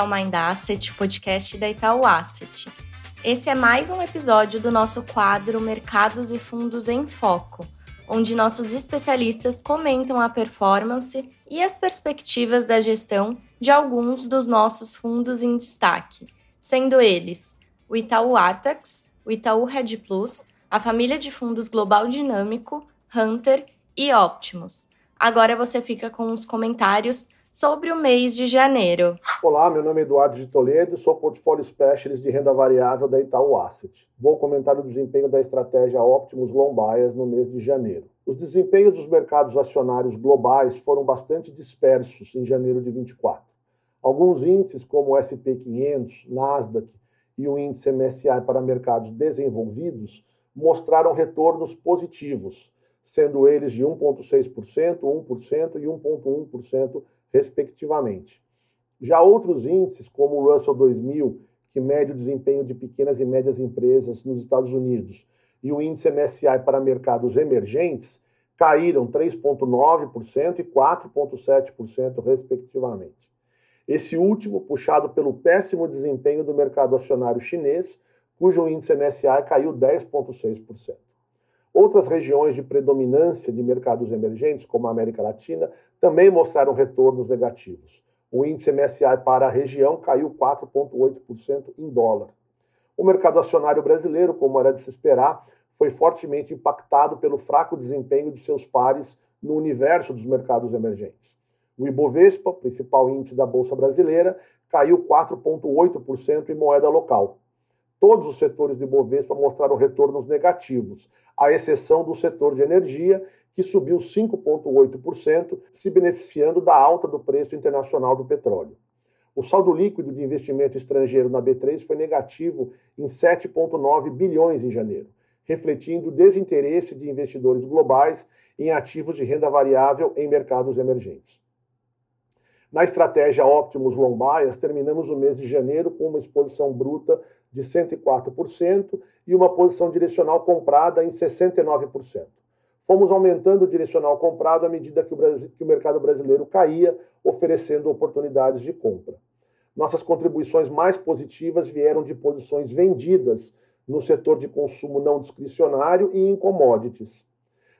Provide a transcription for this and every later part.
ao Mind Asset, podcast da Itaú Asset. Esse é mais um episódio do nosso quadro Mercados e Fundos em Foco, onde nossos especialistas comentam a performance e as perspectivas da gestão de alguns dos nossos fundos em destaque, sendo eles o Itaú Artax, o Itaú Red Plus, a família de fundos Global Dinâmico, Hunter e Optimus. Agora você fica com os comentários sobre o mês de janeiro. Olá, meu nome é Eduardo de Toledo, sou portfólio specialist de renda variável da Itaú Asset. Vou comentar o desempenho da estratégia Optimus Long Bias no mês de janeiro. Os desempenhos dos mercados acionários globais foram bastante dispersos em janeiro de 24. Alguns índices, como o SP 500, Nasdaq e o índice MSCI para mercados desenvolvidos, mostraram retornos positivos, sendo eles de 1,6%, 1% e 1,1%, respectivamente. Já outros índices, como o Russell 2000, que mede o desempenho de pequenas e médias empresas nos Estados Unidos, e o índice MSCI para mercados emergentes, caíram 3,9% e 4,7%, respectivamente. Esse último puxado pelo péssimo desempenho do mercado acionário chinês, cujo índice MSCI caiu 10,6%. Outras regiões de predominância de mercados emergentes, como a América Latina, também mostraram retornos negativos. O índice MSI para a região caiu 4,8% em dólar. O mercado acionário brasileiro, como era de se esperar, foi fortemente impactado pelo fraco desempenho de seus pares no universo dos mercados emergentes. O Ibovespa, principal índice da Bolsa Brasileira, caiu 4,8% em moeda local. Todos os setores do Ibovespa mostraram retornos negativos, à exceção do setor de energia, que subiu 5,8%, se beneficiando da alta do preço internacional do petróleo. O saldo líquido de investimento estrangeiro na B3 foi negativo em 7,9 bilhões em janeiro, refletindo o desinteresse de investidores globais em ativos de renda variável em mercados emergentes. Na estratégia Optimus Long Bias, terminamos o mês de janeiro com uma exposição bruta de 104% e uma posição direcional comprada em 69%. Fomos aumentando o direcional comprado à medida que o, Brasil, que o mercado brasileiro caía, oferecendo oportunidades de compra. Nossas contribuições mais positivas vieram de posições vendidas no setor de consumo não discricionário e em commodities.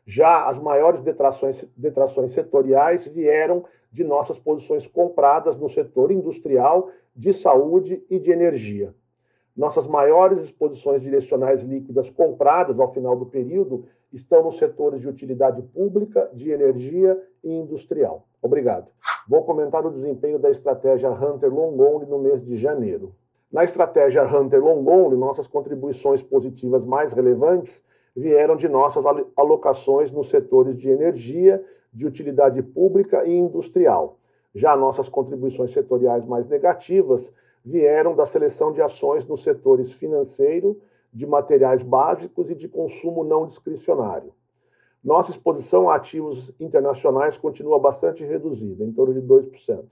Já as maiores detrações, detrações setoriais vieram de nossas posições compradas no setor industrial, de saúde e de energia. Nossas maiores exposições direcionais líquidas compradas ao final do período estão nos setores de utilidade pública, de energia e industrial. Obrigado. Vou comentar o desempenho da estratégia Hunter Long Only no mês de janeiro. Na estratégia Hunter Long Only, nossas contribuições positivas mais relevantes vieram de nossas alocações nos setores de energia, de utilidade pública e industrial. Já nossas contribuições setoriais mais negativas vieram da seleção de ações nos setores financeiro, de materiais básicos e de consumo não discricionário. Nossa exposição a ativos internacionais continua bastante reduzida, em torno de 2%.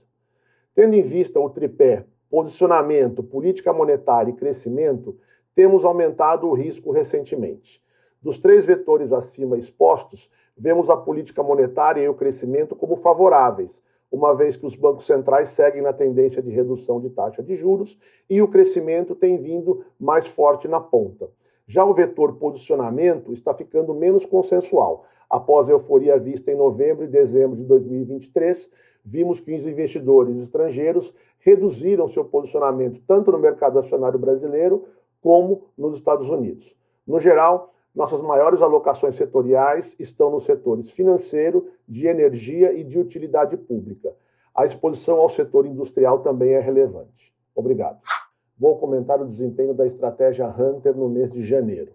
Tendo em vista o tripé posicionamento, política monetária e crescimento, temos aumentado o risco recentemente. Dos três vetores acima expostos, vemos a política monetária e o crescimento como favoráveis, uma vez que os bancos centrais seguem na tendência de redução de taxa de juros e o crescimento tem vindo mais forte na ponta. Já o vetor posicionamento está ficando menos consensual. Após a euforia vista em novembro e dezembro de 2023, vimos que os investidores estrangeiros reduziram seu posicionamento tanto no mercado acionário brasileiro como nos Estados Unidos. No geral, nossas maiores alocações setoriais estão nos setores financeiro, de energia e de utilidade pública. A exposição ao setor industrial também é relevante. Obrigado. Vou comentar o desempenho da estratégia Hunter no mês de janeiro.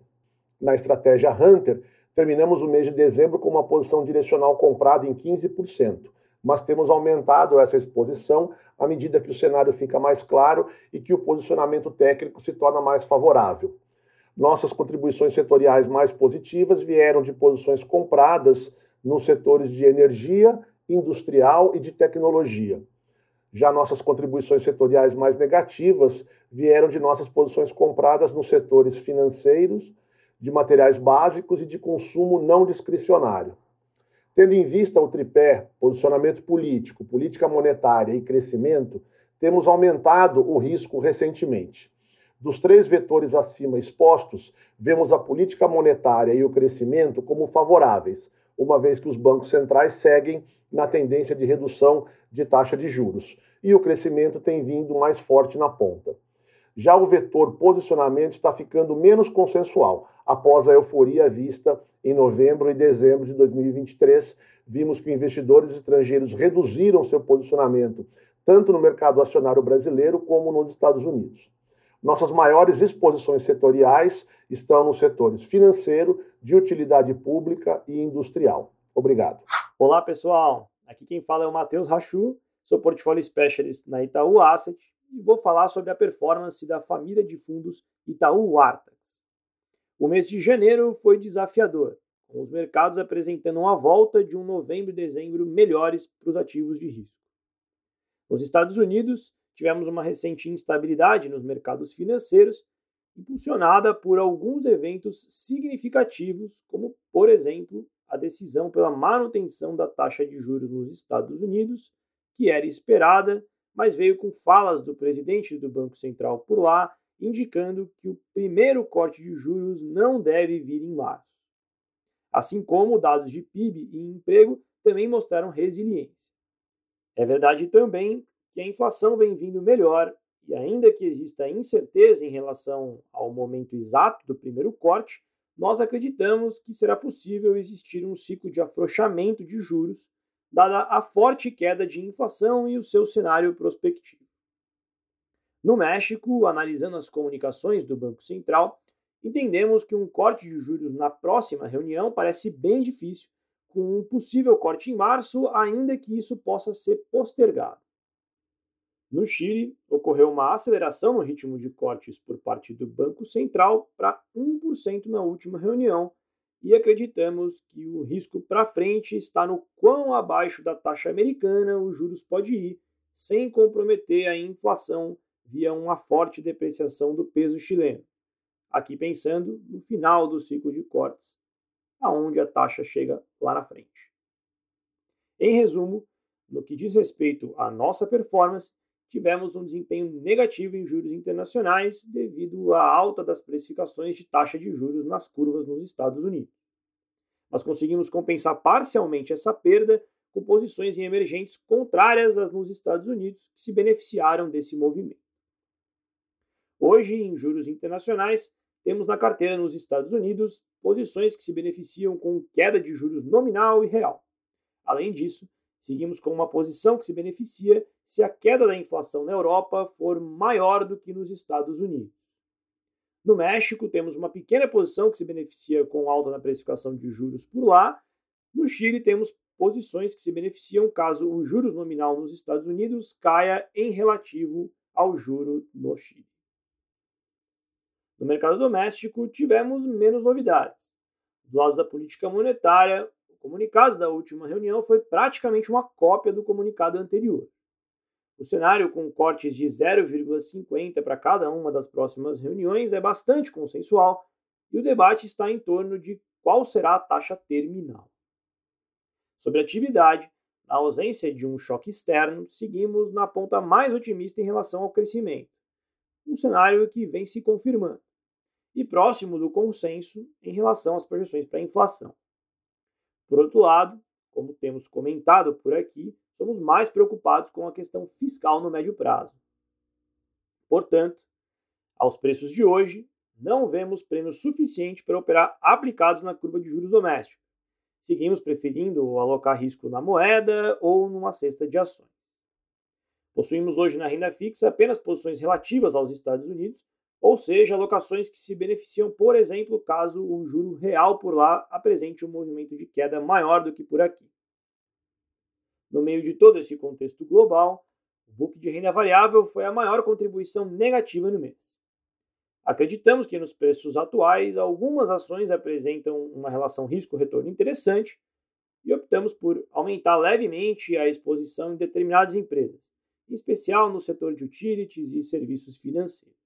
Na estratégia Hunter, terminamos o mês de dezembro com uma posição direcional comprada em 15%, mas temos aumentado essa exposição à medida que o cenário fica mais claro e que o posicionamento técnico se torna mais favorável. Nossas contribuições setoriais mais positivas vieram de posições compradas nos setores de energia, industrial e de tecnologia. Já nossas contribuições setoriais mais negativas vieram de nossas posições compradas nos setores financeiros, de materiais básicos e de consumo não discricionário. Tendo em vista o tripé posicionamento político, política monetária e crescimento, temos aumentado o risco recentemente. Dos três vetores acima expostos, vemos a política monetária e o crescimento como favoráveis, uma vez que os bancos centrais seguem na tendência de redução de taxa de juros e o crescimento tem vindo mais forte na ponta. Já o vetor posicionamento está ficando menos consensual. Após a euforia vista em novembro e dezembro de 2023, vimos que investidores estrangeiros reduziram seu posicionamento tanto no mercado acionário brasileiro como nos Estados Unidos. Nossas maiores exposições setoriais estão nos setores financeiro, de utilidade pública e industrial. Obrigado. Olá, pessoal. Aqui quem fala é o Matheus Rachu, sou portfólio specialist na Itaú Asset e vou falar sobre a performance da família de fundos Itaú Artax. O mês de janeiro foi desafiador, com os mercados apresentando uma volta de um novembro e dezembro melhores para os ativos de risco. Nos Estados Unidos, tivemos uma recente instabilidade nos mercados financeiros, impulsionada por alguns eventos significativos, como, por exemplo, a decisão pela manutenção da taxa de juros nos Estados Unidos, que era esperada, mas veio com falas do presidente do Banco Central por lá, indicando que o primeiro corte de juros não deve vir em março. Assim como dados de PIB e emprego também mostraram resiliência. É verdade também que a inflação vem vindo melhor e, ainda que exista incerteza em relação ao momento exato do primeiro corte, nós acreditamos que será possível existir um ciclo de afrouxamento de juros, dada a forte queda de inflação e o seu cenário prospectivo. No México, analisando as comunicações do Banco Central, entendemos que um corte de juros na próxima reunião parece bem difícil, com um possível corte em março, ainda que isso possa ser postergado. No Chile, ocorreu uma aceleração no ritmo de cortes por parte do Banco Central para 1% na última reunião, e acreditamos que o risco para frente está no quão abaixo da taxa americana os juros pode ir, sem comprometer a inflação via uma forte depreciação do peso chileno. Aqui pensando no final do ciclo de cortes, aonde a taxa chega lá na frente. Em resumo, no que diz respeito à nossa performance, tivemos um desempenho negativo em juros internacionais devido à alta das precificações de taxa de juros nas curvas nos Estados Unidos. Mas conseguimos compensar parcialmente essa perda com posições em emergentes contrárias às nos Estados Unidos, que se beneficiaram desse movimento. Hoje, em juros internacionais, temos na carteira nos Estados Unidos posições que se beneficiam com queda de juros nominal e real. Além disso, Seguimos com uma posição que se beneficia se a queda da inflação na Europa for maior do que nos Estados Unidos. No México, temos uma pequena posição que se beneficia com alta na precificação de juros por lá. No Chile, temos posições que se beneficiam caso o juros nominal nos Estados Unidos caia em relativo ao juro no Chile. No mercado doméstico, tivemos menos novidades. Do lado da política monetária, comunicado da última reunião foi praticamente uma cópia do comunicado anterior. O cenário com cortes de 0,50 para cada uma das próximas reuniões é bastante consensual e o debate está em torno de qual será a taxa terminal. Sobre atividade, na ausência de um choque externo, seguimos na ponta mais otimista em relação ao crescimento, um cenário que vem se confirmando, e próximo do consenso em relação às projeções para a inflação. Por outro lado, como temos comentado por aqui, somos mais preocupados com a questão fiscal no médio prazo. Portanto, aos preços de hoje, não vemos prêmio suficiente para operar aplicados na curva de juros doméstica. Seguimos preferindo alocar risco na moeda ou numa cesta de ações. Possuímos hoje na renda fixa apenas posições relativas aos Estados Unidos ou seja, alocações que se beneficiam, por exemplo, caso o juro real por lá apresente um movimento de queda maior do que por aqui. No meio de todo esse contexto global, o book de renda variável foi a maior contribuição negativa no mês. Acreditamos que nos preços atuais, algumas ações apresentam uma relação risco-retorno interessante e optamos por aumentar levemente a exposição em determinadas empresas, em especial no setor de utilities e serviços financeiros.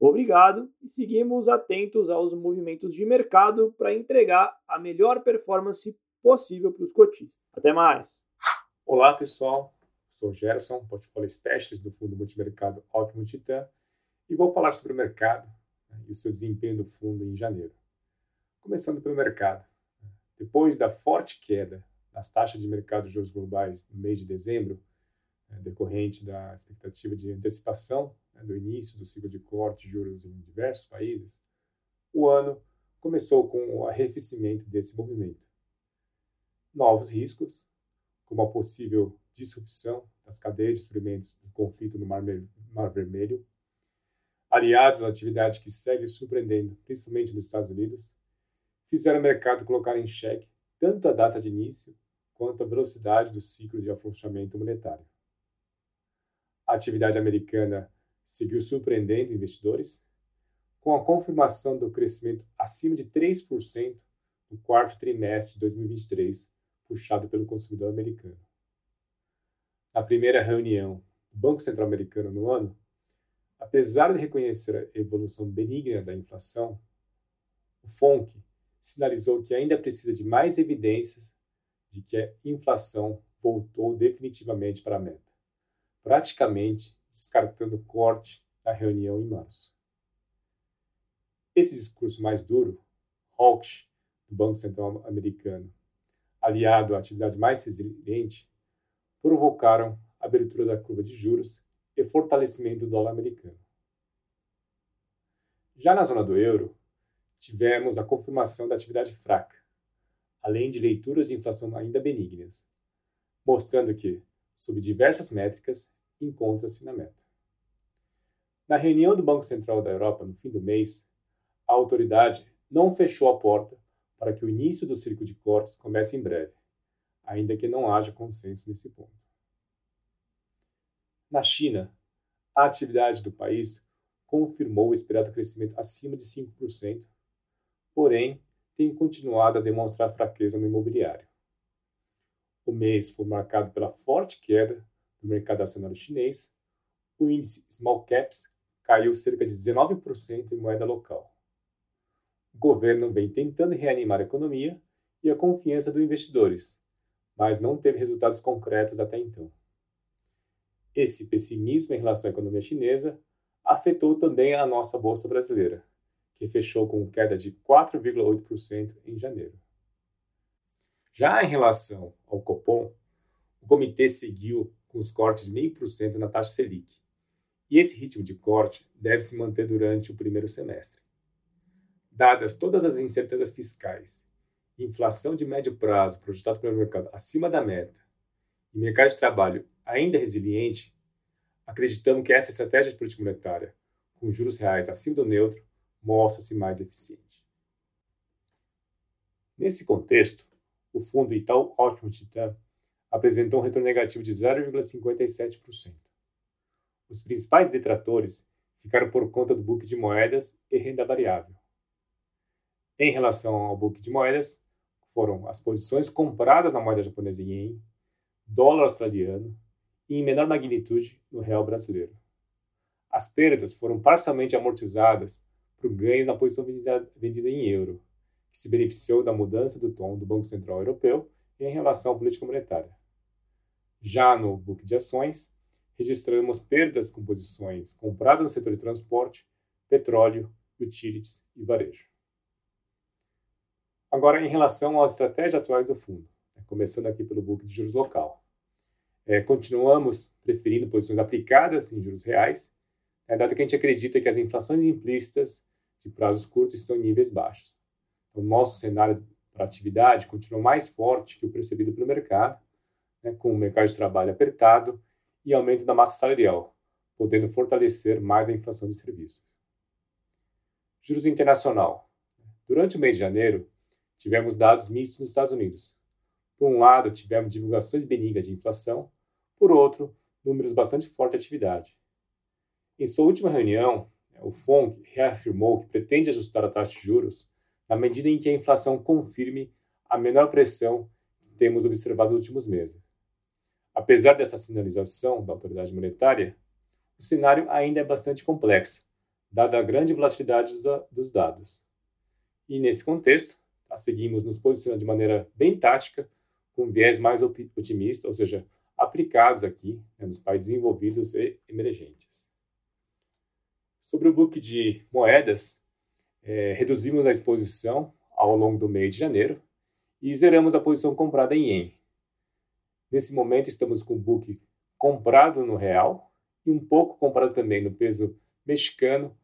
Obrigado e seguimos atentos aos movimentos de mercado para entregar a melhor performance possível para os cotistas. Até mais! Olá pessoal, sou Gerson, portfólio specialist do fundo multimercado Ótimo Titã, e vou falar sobre o mercado né, e o seu desempenho do fundo em janeiro. Começando pelo mercado. Depois da forte queda das taxas de mercado de juros globais no mês de dezembro, né, decorrente da expectativa de antecipação né, do início do ciclo de corte de juros em diversos países, o ano começou com o arrefecimento desse movimento. Novos riscos, como a possível disrupção das cadeias de suprimentos do conflito no Mar, Mar Vermelho, aliados à atividade que segue surpreendendo, principalmente nos Estados Unidos, fizeram o mercado colocar em xeque tanto a data de início quanto a velocidade do ciclo de afrouxamento monetário. A atividade americana seguiu surpreendendo investidores, com a confirmação do crescimento acima de 3% no quarto trimestre de 2023, puxado pelo consumidor americano. Na primeira reunião do Banco Central Americano no ano, apesar de reconhecer a evolução benigna da inflação, o FONC sinalizou que ainda precisa de mais evidências de que a inflação voltou definitivamente para a meta, praticamente descartando o corte da reunião em março. Esse discurso mais duro, hawkish, do Banco Central americano, aliado à atividade mais resiliente, provocaram a abertura da curva de juros e fortalecimento do dólar americano. Já na zona do euro, tivemos a confirmação da atividade fraca, além de leituras de inflação ainda benignas, mostrando que, sob diversas métricas, encontra-se na meta. Na reunião do Banco Central da Europa no fim do mês, a autoridade não fechou a porta para que o início do ciclo de cortes comece em breve, ainda que não haja consenso nesse ponto. Na China, a atividade do país confirmou o esperado crescimento acima de 5%, porém tem continuado a demonstrar fraqueza no imobiliário. O mês foi marcado pela forte queda do mercado acionário chinês, o índice Small Caps caiu cerca de 19% em moeda local. O governo vem tentando reanimar a economia e a confiança dos investidores, mas não teve resultados concretos até então. Esse pessimismo em relação à economia chinesa afetou também a nossa bolsa brasileira, que fechou com queda de 4,8% em janeiro. Já em relação ao Copom, o comitê seguiu com os cortes de 0,5% na taxa Selic, e esse ritmo de corte deve se manter durante o primeiro semestre. Dadas todas as incertezas fiscais, inflação de médio prazo projetada pelo mercado acima da meta e mercado de trabalho ainda resiliente, acreditamos que essa estratégia de política monetária, com juros reais acima do neutro, mostra-se mais eficiente. Nesse contexto, o fundo Itaú Ótimo Titã apresentou um retorno negativo de 0,57%. Os principais detratores ficaram por conta do book de moedas e renda variável. Em relação ao book de moedas, foram as posições compradas na moeda japonesa em ien, dólar australiano e, em menor magnitude, no real brasileiro. As perdas foram parcialmente amortizadas por ganhos na posição vendida, vendida em euro, que se beneficiou da mudança do tom do Banco Central Europeu em relação à política monetária. Já no book de ações, registramos perdas com posições compradas no setor de transporte, petróleo, utilities e varejo. Agora, em relação às estratégias atuais do fundo, né, começando aqui pelo book de juros local. É, continuamos preferindo posições aplicadas em juros reais, é, dado que a gente acredita que as inflações implícitas de prazos curtos estão em níveis baixos. Então, nosso cenário para atividade continua mais forte que o percebido pelo mercado, né, com o mercado de trabalho apertado e aumento da massa salarial, podendo fortalecer mais a inflação de serviços. Juros internacional. Durante o mês de janeiro, tivemos dados mistos nos Estados Unidos. Por um lado, tivemos divulgações benignas de inflação, por outro, números bastante fortes de atividade. Em sua última reunião, o FONC reafirmou que pretende ajustar a taxa de juros na medida em que a inflação confirme a menor pressão que temos observado nos últimos meses. Apesar dessa sinalização da autoridade monetária, o cenário ainda é bastante complexo, dada a grande volatilidade dos dados. E nesse contexto, tá, seguimos nos posicionando de maneira bem tática, com viés mais otimista, ou seja, aplicados aqui né, nos países desenvolvidos e emergentes. Sobre o book de moedas, é, reduzimos a exposição ao longo do mês de janeiro e zeramos a posição comprada em ien. Nesse momento estamos com o book comprado no real e um pouco comprado também no peso mexicano,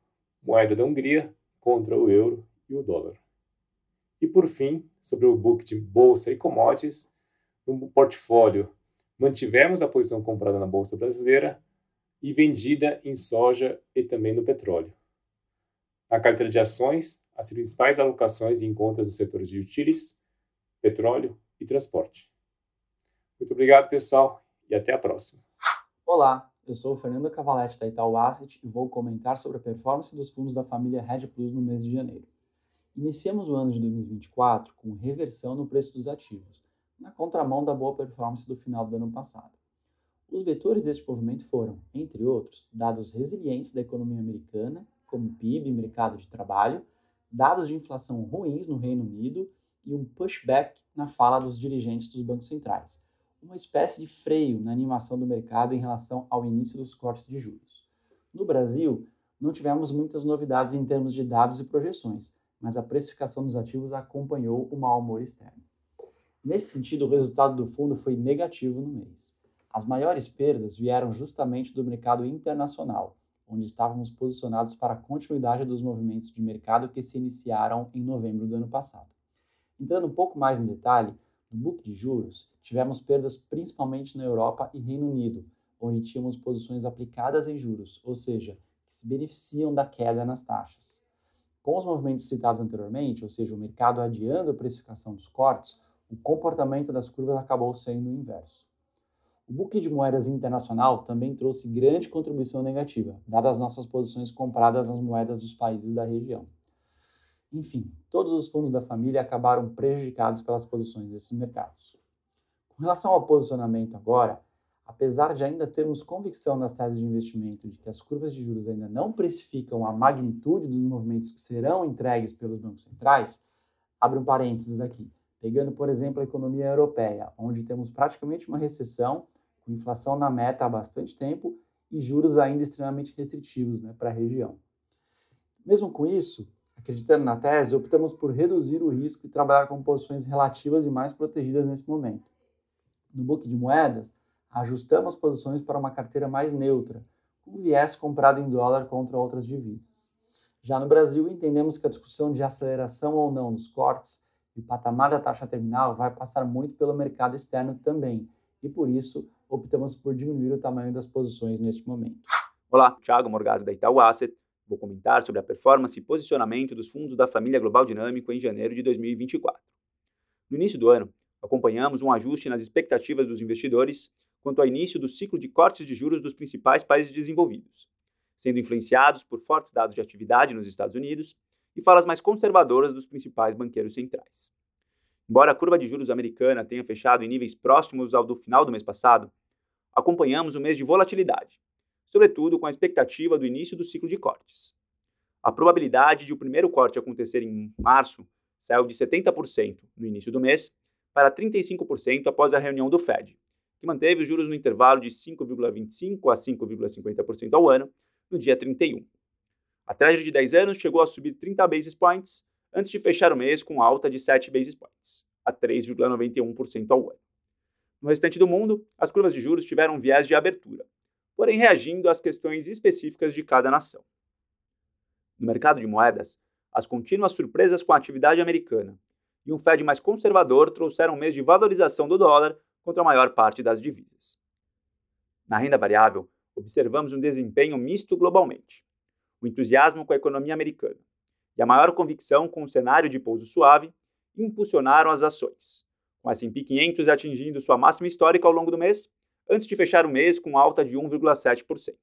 moeda da Hungria, contra o euro e o dólar. E por fim, sobre o book de bolsa e commodities, no portfólio mantivemos a posição comprada na bolsa brasileira e vendida em soja e também no petróleo. Na carteira de ações, as principais alocações encontram nos setores de utilities, petróleo e transporte. Muito obrigado, pessoal, e até a próxima. Olá, eu sou o Fernando Cavaletti da Itaú Asset e vou comentar sobre a performance dos fundos da família Red Plus no mês de janeiro. Iniciamos o ano de 2024 com reversão no preço dos ativos, na contramão da boa performance do final do ano passado. Os vetores deste movimento foram, entre outros, dados resilientes da economia americana, como PIB e mercado de trabalho, dados de inflação ruins no Reino Unido e um pushback na fala dos dirigentes dos bancos centrais, uma espécie de freio na animação do mercado em relação ao início dos cortes de juros. No Brasil, não tivemos muitas novidades em termos de dados e projeções, mas a precificação dos ativos acompanhou o mau humor externo. Nesse sentido, o resultado do fundo foi negativo no mês. As maiores perdas vieram justamente do mercado internacional, onde estávamos posicionados para a continuidade dos movimentos de mercado que se iniciaram em novembro do ano passado. Entrando um pouco mais no detalhe, no book de juros, tivemos perdas principalmente na Europa e Reino Unido, onde tínhamos posições aplicadas em juros, ou seja, que se beneficiam da queda nas taxas. Com os movimentos citados anteriormente, ou seja, o mercado adiando a precificação dos cortes, o comportamento das curvas acabou sendo o inverso. O book de moedas internacional também trouxe grande contribuição negativa, dadas as nossas posições compradas nas moedas dos países da região. Enfim, todos os fundos da família acabaram prejudicados pelas posições desses mercados. Com relação ao posicionamento agora, apesar de ainda termos convicção nas teses de investimento de que as curvas de juros ainda não precificam a magnitude dos movimentos que serão entregues pelos bancos centrais, abre um parênteses aqui. Pegando, por exemplo, a economia europeia, onde temos praticamente uma recessão, com inflação na meta há bastante tempo e juros ainda extremamente restritivos né, para a região. Mesmo com isso, acreditando na tese, optamos por reduzir o risco e trabalhar com posições relativas e mais protegidas nesse momento. No book de moedas, ajustamos posições para uma carteira mais neutra, com viés comprado em dólar contra outras divisas. Já no Brasil, entendemos que a discussão de aceleração ou não dos cortes e o patamar da taxa terminal vai passar muito pelo mercado externo também, e por isso optamos por diminuir o tamanho das posições neste momento. Olá, Thiago Morgado da Itaú Asset. Vou comentar sobre a performance e posicionamento dos fundos da família Global Dinâmico em janeiro de 2024. No início do ano, acompanhamos um ajuste nas expectativas dos investidores quanto ao início do ciclo de cortes de juros dos principais países desenvolvidos, sendo influenciados por fortes dados de atividade nos Estados Unidos e falas mais conservadoras dos principais banqueiros centrais. Embora a curva de juros americana tenha fechado em níveis próximos ao do final do mês passado, acompanhamos um mês de volatilidade, sobretudo com a expectativa do início do ciclo de cortes. A probabilidade de o primeiro corte acontecer em março saiu de 70% no início do mês para 35% após a reunião do Fed, que manteve os juros no intervalo de 5,25% a 5,50% ao ano no dia 31. A Treasury de 10 anos chegou a subir 30 basis points antes de fechar o mês com alta de 7 basis points, a 3,91% ao ano. No restante do mundo, as curvas de juros tiveram um viés de abertura, porém reagindo às questões específicas de cada nação. No mercado de moedas, as contínuas surpresas com a atividade americana e um Fed mais conservador trouxeram um mês de valorização do dólar contra a maior parte das divisas. Na renda variável, observamos um desempenho misto globalmente. O entusiasmo com a economia americana e a maior convicção com o cenário de pouso suave impulsionaram as ações, com a S&P 500 atingindo sua máxima histórica ao longo do mês, antes de fechar o mês com alta de 1,7%.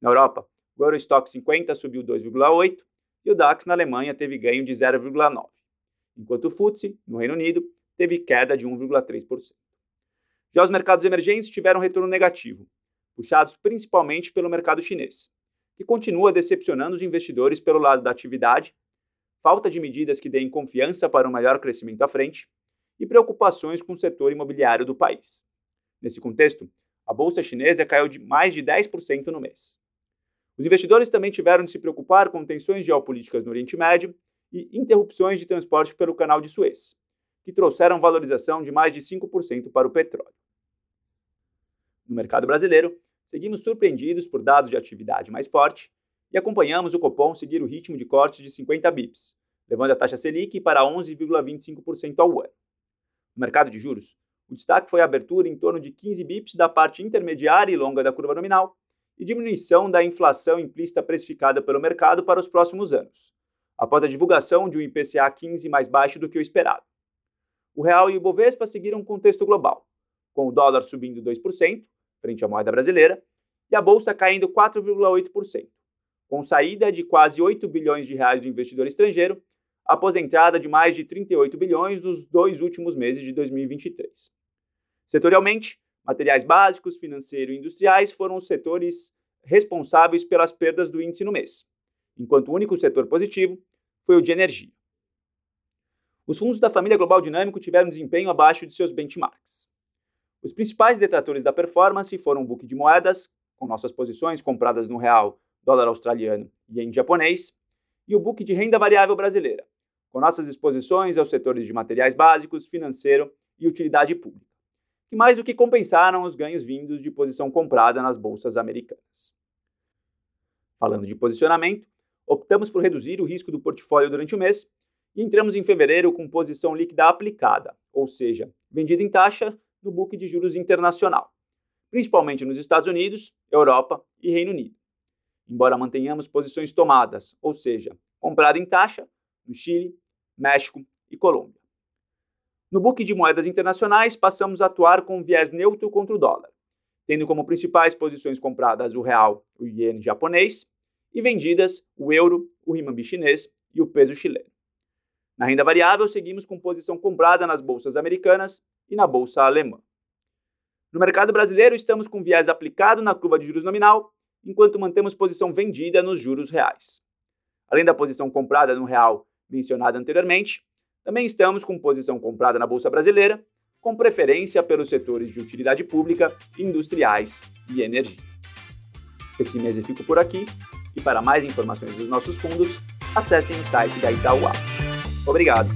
Na Europa, o Eurostock 50 subiu 2,8% e o DAX na Alemanha teve ganho de 0,9%, enquanto o FTSE, no Reino Unido, teve queda de 1,3%. Já os mercados emergentes tiveram retorno negativo, puxados principalmente pelo mercado chinês, que continua decepcionando os investidores pelo lado da atividade, falta de medidas que deem confiança para um maior crescimento à frente e preocupações com o setor imobiliário do país. Nesse contexto, a bolsa chinesa caiu de mais de 10% no mês. Os investidores também tiveram de se preocupar com tensões geopolíticas no Oriente Médio e interrupções de transporte pelo Canal de Suez, que trouxeram valorização de mais de 5% para o petróleo. No mercado brasileiro, seguimos surpreendidos por dados de atividade mais forte e acompanhamos o Copom seguir o ritmo de corte de 50 bips, levando a taxa Selic para 11,25% ao ano. No mercado de juros, o destaque foi a abertura em torno de 15 bips da parte intermediária e longa da curva nominal e diminuição da inflação implícita precificada pelo mercado para os próximos anos, após a divulgação de um IPCA 15 mais baixo do que o esperado. O real e o Ibovespa seguiram um contexto global, com o dólar subindo 2%, frente à moeda brasileira, e a bolsa caindo 4,8%, com saída de quase 8 bilhões de reais do investidor estrangeiro, após a entrada de mais de 38 bilhões nos dois últimos meses de 2023. Setorialmente, materiais básicos, financeiro e industriais foram os setores responsáveis pelas perdas do índice no mês, enquanto o único setor positivo foi o de energia. Os fundos da família Global Dinâmico tiveram desempenho abaixo de seus benchmarks. Os principais detratores da performance foram o book de moedas, com nossas posições compradas no real, dólar australiano e em japonês, e o book de renda variável brasileira, com nossas exposições aos setores de materiais básicos, financeiro e utilidade pública que mais do que compensaram os ganhos vindos de posição comprada nas bolsas americanas. Falando de posicionamento, optamos por reduzir o risco do portfólio durante o mês entramos em fevereiro com posição líquida aplicada, ou seja, vendida em taxa no book de juros internacional, principalmente nos Estados Unidos, Europa e Reino Unido. Embora mantenhamos posições tomadas, ou seja, comprada em taxa no Chile, México e Colômbia. No book de moedas internacionais, passamos a atuar com viés neutro contra o dólar, tendo como principais posições compradas o real, o iene japonês e vendidas o euro, o renminbi chinês e o peso chileno. Na renda variável, seguimos com posição comprada nas bolsas americanas e na bolsa alemã. No mercado brasileiro, estamos com viés aplicado na curva de juros nominal, enquanto mantemos posição vendida nos juros reais. Além da posição comprada no real mencionada anteriormente, também estamos com posição comprada na Bolsa Brasileira, com preferência pelos setores de utilidade pública, industriais e energia. Esse mês eu fico por aqui e para mais informações dos nossos fundos, acessem o site da Itaúá. Obrigado!